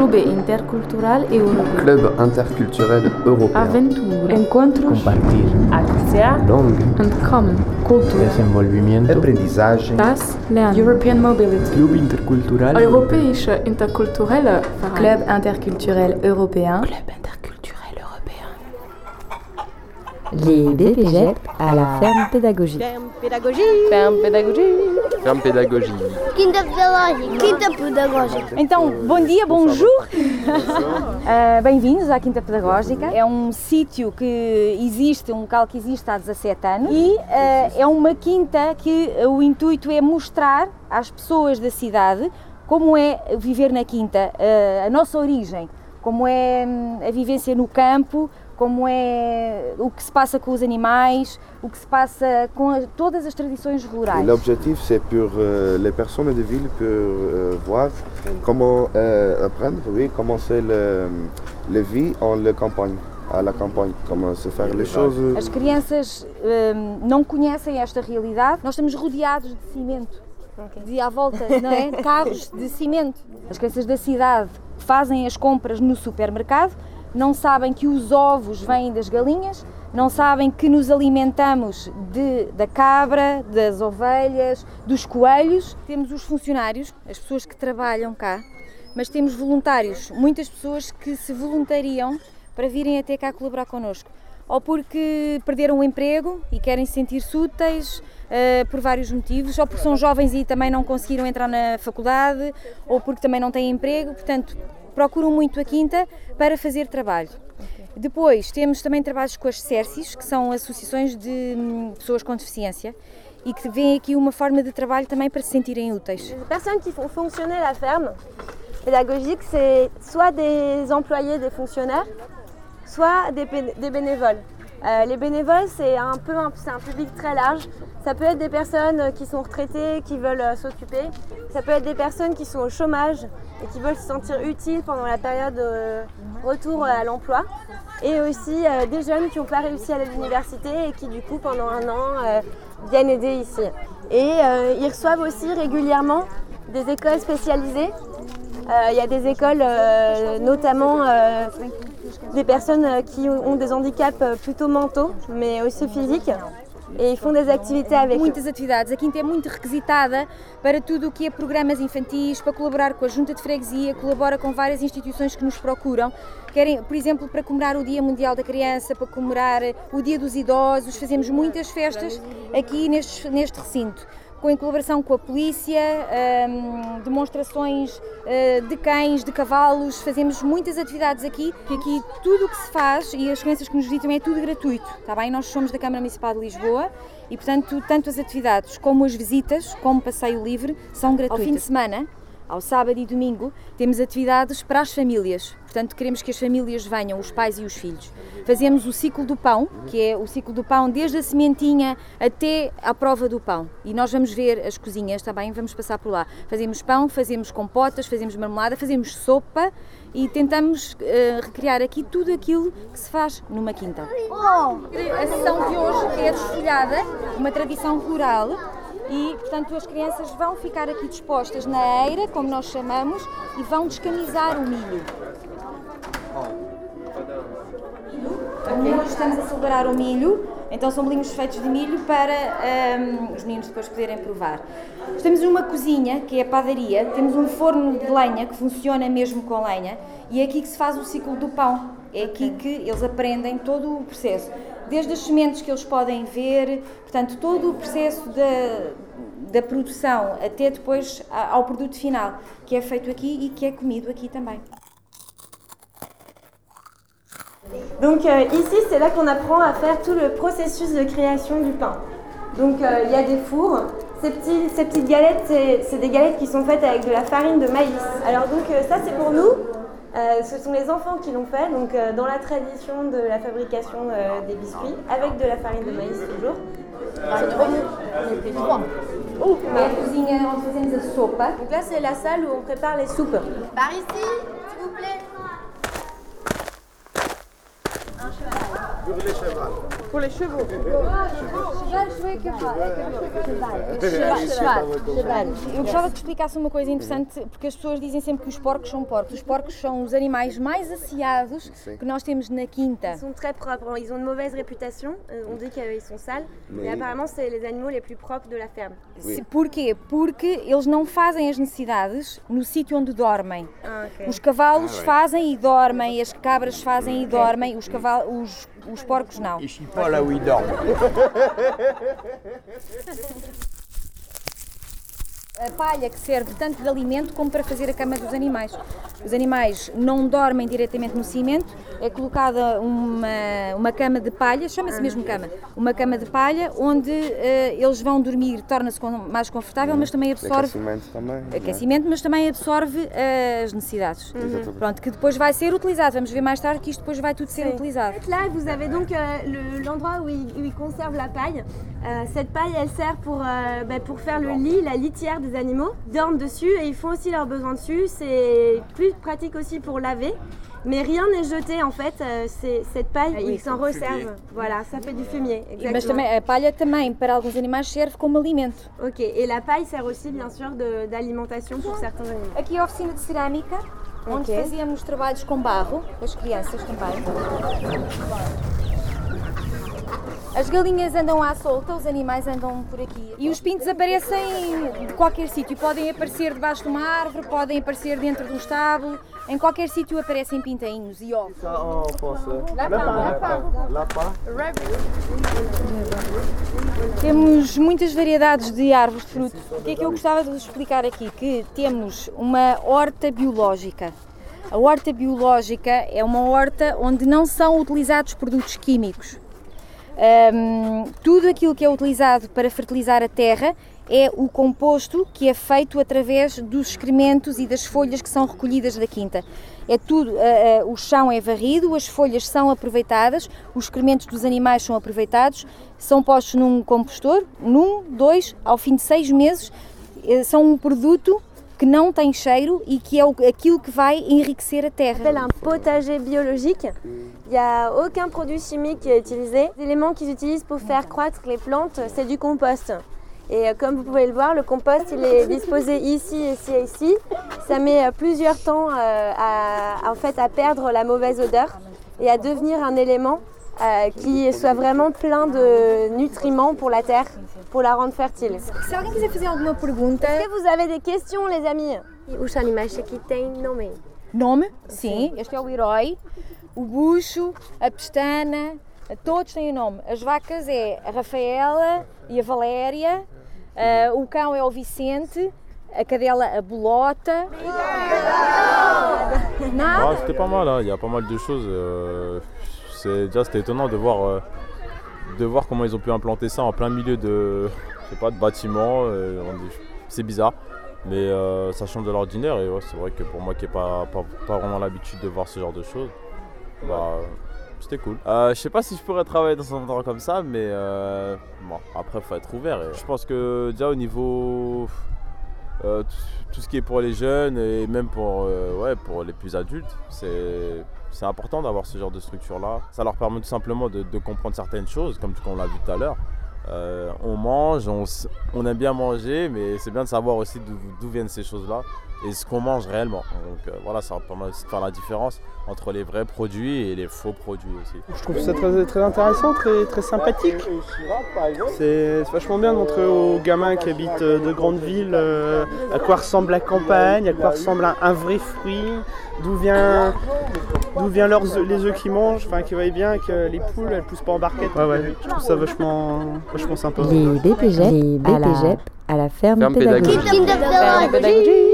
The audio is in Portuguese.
Clube Intercultural Europeu. Club interculturel européen. Aventura. Encontros. Compartir. Acția. Langue. Entkommen. Cultura. Desenvolvimento. Aprendizagem. Das Lernen. European Mobility. Club Intercultural Europäische interkulturelle Verein. Club interculturel européen. Club interculturel Les BPGEP à la ferme pédagogique. Ferme pédagogique. Ferme pédagogie. Ferme pédagogie. Quinta pedagógica. Quinta pedagógica. Então, bom dia, bonjour. Uh, Bem-vindos à Quinta Pedagógica. É um sítio que existe, um local que existe há 17 anos e uh, é uma quinta que o intuito é mostrar às pessoas da cidade como é viver na quinta, uh, a nossa origem, como é hum, a vivência no campo, como é o que se passa com os animais, o que se passa com a- todas as tradições rurais. L'objectif, c'est pour euh, les personnes de ville pour euh, voir comment euh, apprendre, oui, comment c'est le, le vie en la campagne, à la campagne, comment se faire les choses. As crianças hum, não conhecem esta realidade. Nós estamos rodeados de cimento. De à volta, não é? De carros de cimento. As crianças da cidade fazem as compras no supermercado, não sabem que os ovos vêm das galinhas, não sabem que nos alimentamos de, da cabra, das ovelhas, dos coelhos. Temos os funcionários, as pessoas que trabalham cá, mas temos voluntários, muitas pessoas que se voluntariam para virem até cá colaborar connosco. Ou porque perderam o emprego e querem se sentir-se úteis eh, por vários motivos, ou porque são jovens e também não conseguiram entrar na faculdade, ou porque também não têm emprego, portanto procuram muito a Quinta para fazer trabalho. Depois temos também trabalhos com as CERCIS, que são associações de hum, pessoas com deficiência, e que veem aqui uma forma de trabalho também para se sentirem úteis. Personnes qui font fonctionner la ferme pédagogique, c'est soit des employés, des fonctionnaires, soit des bénévoles. Euh, les bénévoles, c'est un peu un, public très large. Ça peut être des personnes qui sont retraitées, qui veulent euh, s'occuper. Ça peut être des personnes qui sont au chômage et qui veulent se sentir utiles pendant la période de retour à l'emploi. Et aussi euh, des jeunes qui n'ont pas réussi à aller à l'université et qui du coup pendant un an euh, viennent aider ici. Et euh, ils reçoivent aussi régulièrement des écoles spécialisées. Euh, Il y a des écoles, euh, notamment euh, des personnes euh, qui ont des handicaps euh, plutôt mentaux, mais aussi physiques. Avec eux. Muitas actividades. A Quinta é muito requisitada para tudo o que é programas infantis, para colaborar com a Junta de Freguesia, colabora com várias instituições que nos procuram. Querem, por exemplo, para comemorar o Dia Mundial da Criança, para comemorar o Dia dos Idosos, fazemos muitas festas aqui neste, neste recinto. Com, em colaboração com a polícia, hum, demonstrações eh, de cães, de cavalos, fazemos muitas atividades aqui, que aqui tudo o que se faz e as crianças que nos visitam é tudo gratuito, está bem? Nós somos da Câmara Municipal de Lisboa e, portanto, tanto as atividades como as visitas, como passeio livre, são gratuitas. Ao fim de semana, ao sábado e domingo, temos atividades para as famílias. Portanto, queremos que as famílias venham, os pais e os filhos. Fazemos o ciclo do pão, que é o ciclo do pão desde a sementinha até à prova do pão. E nós vamos ver as cozinhas também, vamos passar por lá. Fazemos pão, fazemos compotas, fazemos marmelada, fazemos sopa e tentamos eh, recriar aqui tudo aquilo que se faz numa quinta. A sessão de hoje é a desfolhada, uma tradição rural e, portanto, as crianças vão ficar aqui dispostas na eira, como nós chamamos, e vão descamisar o milho. Hoje estamos a celebrar o milho, então são bolinhos feitos de milho para ahm, os meninos depois poderem provar. Estamos numa cozinha, que é a padaria, temos um forno de lenha que funciona mesmo com lenha e é aqui que se faz o ciclo do pão. É aqui que eles aprendem todo o processo, desde as sementes que eles podem ver, portanto, todo o processo da, da produção até depois ao produto final, que é feito aqui e que é comido aqui também. Donc euh, ici, c'est là qu'on apprend à faire tout le processus de création du pain. Donc euh, il y a des fours. Ces, petits, ces petites galettes, c'est des galettes qui sont faites avec de la farine de maïs. Alors donc euh, ça c'est pour nous. Euh, ce sont les enfants qui l'ont fait, donc euh, dans la tradition de la fabrication euh, des biscuits, avec de la farine de maïs toujours. Oh. Donc là c'est la salle où on prépare les soupes. Par ici, s'il vous plaît. Pour les chevaux. Eu gostava que explicasse uma coisa interessante, porque as pessoas dizem sempre que os porcos são porcos. Os porcos são os animais mais asseados que nós temos na quinta. Ils sont très propres, ils ont une mauvaise réputation, euh, on dit qu'ils sont sales, mais apparemment c'est les animaux les plus propres de la ferme. Porquê? Porque eles não fazem as necessidades no sítio onde dormem. Ah. Os cavalos fazem e dormem, as cabras fazem e dormem, os, cavalos, os, os porcos não. Ils chient pas là où ils dorment. A palha que serve tanto de alimento como para fazer a cama dos animais. Os animais não dormem diretamente no cimento, é colocada uma, uma cama de palha, chama-se mesmo cama, uma cama de palha onde eh, eles vão dormir, torna-se mais confortável, mas também absorve Aquecimento também. né? aquecimento, mas também absorve eh, as necessidades. Exatamente. Pronto, que depois vai ser utilizado. Vamos ver mais tarde que isto depois vai tudo ser utilizado. Là, vous avez donc le- l'endroit où, ils, où ils conservent la paille. Euh, cette paille, elle sert pour, euh, bah, pour faire le lit, la litière des animaux. Ils dorment dessus et ils font aussi leurs besoins dessus. C'est plus pratique aussi pour laver. Mais rien n'est jeté en fait, euh, c'est- cette paille, Ah oui, ils s'en resservent. Voilà, ça fait du fumier. Mas Exactement. também, a palha também, para alguns animais, serve como alimento. Ok, et la paille sert aussi bien sûr d'alimentation pour certains animaux. Aqui a oficina de cerâmica, onde Ok. fazíamos trabalhos com barro, as crianças também. As galinhas andam à solta, os animais andam por aqui. E os pintos aparecem de qualquer sítio. Podem aparecer debaixo de uma árvore, podem aparecer dentro de um estábulo. Em qualquer sítio aparecem pintainhos e ovos. Temos muitas variedades de árvores de fruto. O que é que eu gostava de vos explicar aqui? Que temos uma horta biológica. A horta biológica é uma horta onde não são utilizados produtos químicos. Hum, tudo aquilo que é utilizado para fertilizar a terra é o composto que é feito através dos excrementos e das folhas que são recolhidas da quinta. É tudo, ah, ah, o chão é varrido, as folhas são aproveitadas, os excrementos dos animais são aproveitados, são postos num compostor, num, dois, ao fim de seis meses, eh, são um produto que não tem cheiro e que é aquilo que vai enriquecer a terra. s'appelle un potager biologique. Il n'y a aucun produit chimique qui est utilisé. Les éléments qu'ils utilisent pour faire croître les plantes, c'est du compost. Et euh, comme vous pouvez le voir, le compost il est disposé ici, ici et ici. Ça met euh, plusieurs temps euh, en fait, à perdre la mauvaise odeur et à devenir un élément euh, qui soit vraiment plein de nutriments pour la terre, pour la rendre fertile. Se alguém quiser fazer alguma pergunta, Est-ce que vous avez des questions, les amis? Os animais aqui têm nome. nome, sim, este é o herói, o bucho, a pestana, todos têm nome. As vacas é a Rafaela e a Valéria, ah, o cão é o Vicente, a cadela a Bolota. Nada. Ah, c'était pas mal, hein. il y a pas mal de choses. euh, c'est déjà c'était étonnant de voir, euh, de voir comment ils ont pu implanter ça en plein milieu de, pas, de bâtiments. euh, c'est bizarre, mais euh, ça change de l'ordinaire et c'est vrai que pour moi qui n'ai pas, pas, pas vraiment l'habitude de voir ce genre de choses, bah, c'était cool. Je sais pas si je pourrais travailler dans un endroit comme ça, mais bon, après faut être ouvert. je pense que déjà au niveau euh, tout, ce qui est pour les jeunes et même pour, euh, les plus adultes, c'est important d'avoir ce genre de structure-là. Ça leur permet tout simplement de comprendre certaines choses, comme on l'a vu tout à l'heure. Euh, on mange, on, aime bien manger, mais c'est bien de savoir aussi d'où d'où viennent ces choses-là et ce qu'on mange réellement. Donc euh, voilà, ça permet aussi de faire la différence entre les vrais produits et les faux produits aussi. Je trouve ça très, très intéressant, très, très sympathique. C'est vachement bien de montrer aux gamins qui habitent euh, de grandes villes euh, à quoi ressemble la campagne, à quoi ressemble un, un vrai fruit, d'où vient, d'où vient leurs œufs- les œufs qu'ils mangent, enfin qu'ils voient bien que les poules elles poussent pas en barquette. Ouais, ouais, je trouve ça vachement, les BPGEP, les BPGEP à la, ferme, ferme pédagogique. pédagogique.